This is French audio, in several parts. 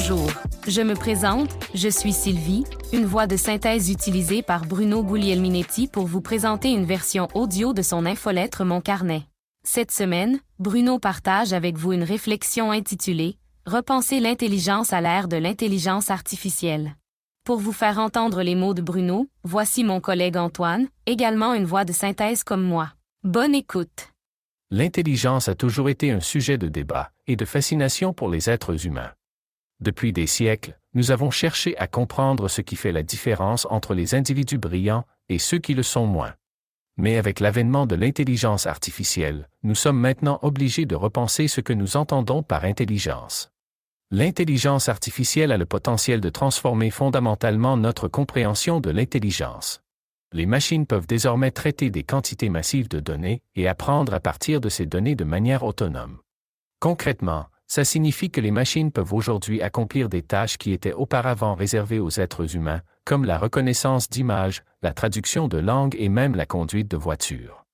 Bonjour, je me présente, je suis Sylvie, une voix de synthèse utilisée par Bruno Guglielminetti pour vous présenter une version audio de son infolettre Mon Carnet. Cette semaine, Bruno partage avec vous une réflexion intitulée Repenser l'intelligence à l'ère de l'intelligence artificielle. Pour vous faire entendre les mots de Bruno, voici mon collègue Antoine, également une voix de synthèse comme moi. Bonne écoute. L'intelligence a toujours été un sujet de débat et de fascination pour les êtres humains. Depuis des siècles, nous avons cherché à comprendre ce qui fait la différence entre les individus brillants et ceux qui le sont moins. Mais avec l'avènement de l'intelligence artificielle, nous sommes maintenant obligés de repenser ce que nous entendons par intelligence. L'intelligence artificielle a le potentiel de transformer fondamentalement notre compréhension de l'intelligence. Les machines peuvent désormais traiter des quantités massives de données et apprendre à partir de ces données de manière autonome. Concrètement, ça signifie que les machines peuvent aujourd'hui accomplir des tâches qui étaient auparavant réservées aux êtres humains, comme la reconnaissance d'images, la traduction de langue et même la conduite de voitures.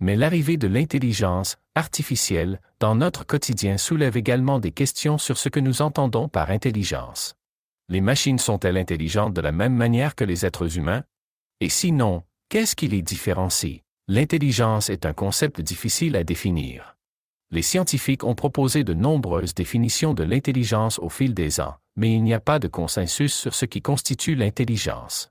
Mais l'arrivée de l'intelligence artificielle dans notre quotidien soulève également des questions sur ce que nous entendons par intelligence. Les machines sont-elles intelligentes de la même manière que les êtres humains? Et sinon, qu'est-ce qui les différencie? L'intelligence est un concept difficile à définir les scientifiques ont proposé de nombreuses définitions de l'intelligence au fil des ans, mais il n'y a pas de consensus sur ce qui constitue l'intelligence.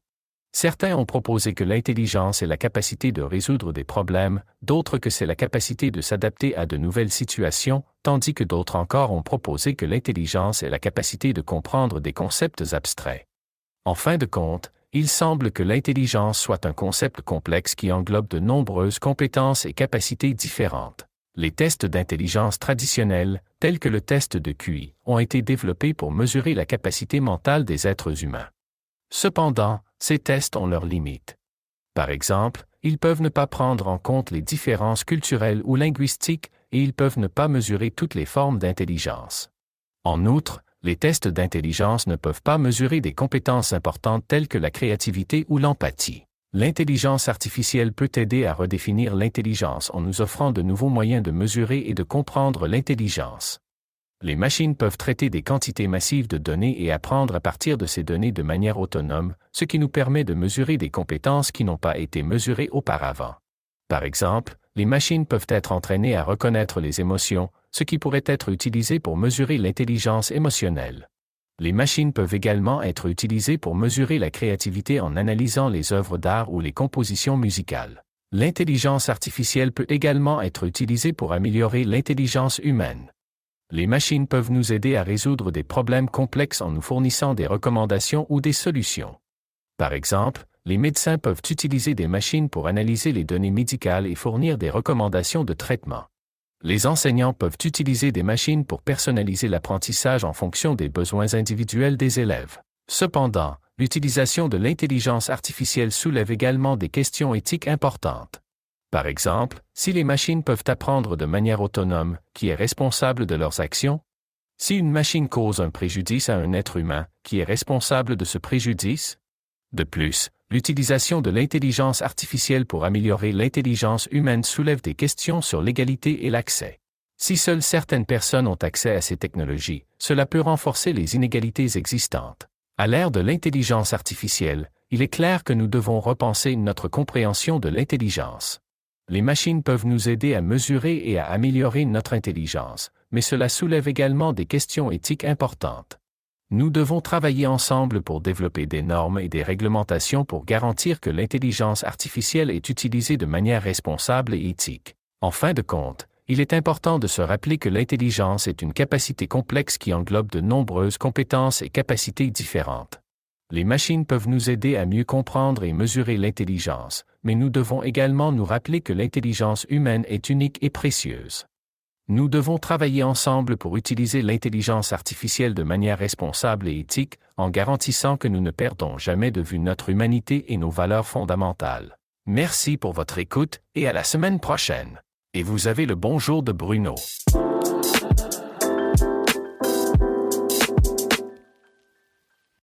Certains ont proposé que l'intelligence est la capacité de résoudre des problèmes, d'autres que c'est la capacité de s'adapter à de nouvelles situations, tandis que d'autres encore ont proposé que l'intelligence est la capacité de comprendre des concepts abstraits. En fin de compte, il semble que l'intelligence soit un concept complexe qui englobe de nombreuses compétences et capacités différentes. Les tests d'intelligence traditionnels, tels que le test de QI, ont été développés pour mesurer la capacité mentale des êtres humains. Cependant, ces tests ont leurs limites. Par exemple, ils peuvent ne pas prendre en compte les différences culturelles ou linguistiques et ils peuvent ne pas mesurer toutes les formes d'intelligence. En outre, les tests d'intelligence ne peuvent pas mesurer des compétences importantes telles que la créativité ou l'empathie. L'intelligence artificielle peut aider à redéfinir l'intelligence en nous offrant de nouveaux moyens de mesurer et de comprendre l'intelligence. Les machines peuvent traiter des quantités massives de données et apprendre à partir de ces données de manière autonome, ce qui nous permet de mesurer des compétences qui n'ont pas été mesurées auparavant. Par exemple, les machines peuvent être entraînées à reconnaître les émotions, ce qui pourrait être utilisé pour mesurer l'intelligence émotionnelle. Les machines peuvent également être utilisées pour mesurer la créativité en analysant les œuvres d'art ou les compositions musicales. L'intelligence artificielle peut également être utilisée pour améliorer l'intelligence humaine. Les machines peuvent nous aider à résoudre des problèmes complexes en nous fournissant des recommandations ou des solutions. Par exemple, les médecins peuvent utiliser des machines pour analyser les données médicales et fournir des recommandations de traitement les enseignants peuvent utiliser des machines pour personnaliser l'apprentissage en fonction des besoins individuels des élèves. Cependant, l'utilisation de l'intelligence artificielle soulève également des questions éthiques importantes. Par exemple, si les machines peuvent apprendre de manière autonome, qui est responsable de leurs actions Si une machine cause un préjudice à un être humain, qui est responsable de ce préjudice De plus, l'utilisation de l'intelligence artificielle pour améliorer l'intelligence humaine soulève des questions sur l'égalité et l'accès. Si seules certaines personnes ont accès à ces technologies, cela peut renforcer les inégalités existantes. À l'ère de l'intelligence artificielle, il est clair que nous devons repenser notre compréhension de l'intelligence. Les machines peuvent nous aider à mesurer et à améliorer notre intelligence, mais cela soulève également des questions éthiques importantes. Nous devons travailler ensemble pour développer des normes et des réglementations pour garantir que l'intelligence artificielle est utilisée de manière responsable et éthique. En fin de compte, il est important de se rappeler que l'intelligence est une capacité complexe qui englobe de nombreuses compétences et capacités différentes. Les machines peuvent nous aider à mieux comprendre et mesurer l'intelligence, mais nous devons également nous rappeler que l'intelligence humaine est unique et précieuse. Nous devons travailler ensemble pour utiliser l'intelligence artificielle de manière responsable et éthique, en garantissant que nous ne perdons jamais de vue notre humanité et nos valeurs fondamentales. Merci pour votre écoute et à la semaine prochaine. Et vous avez le bonjour de Bruno.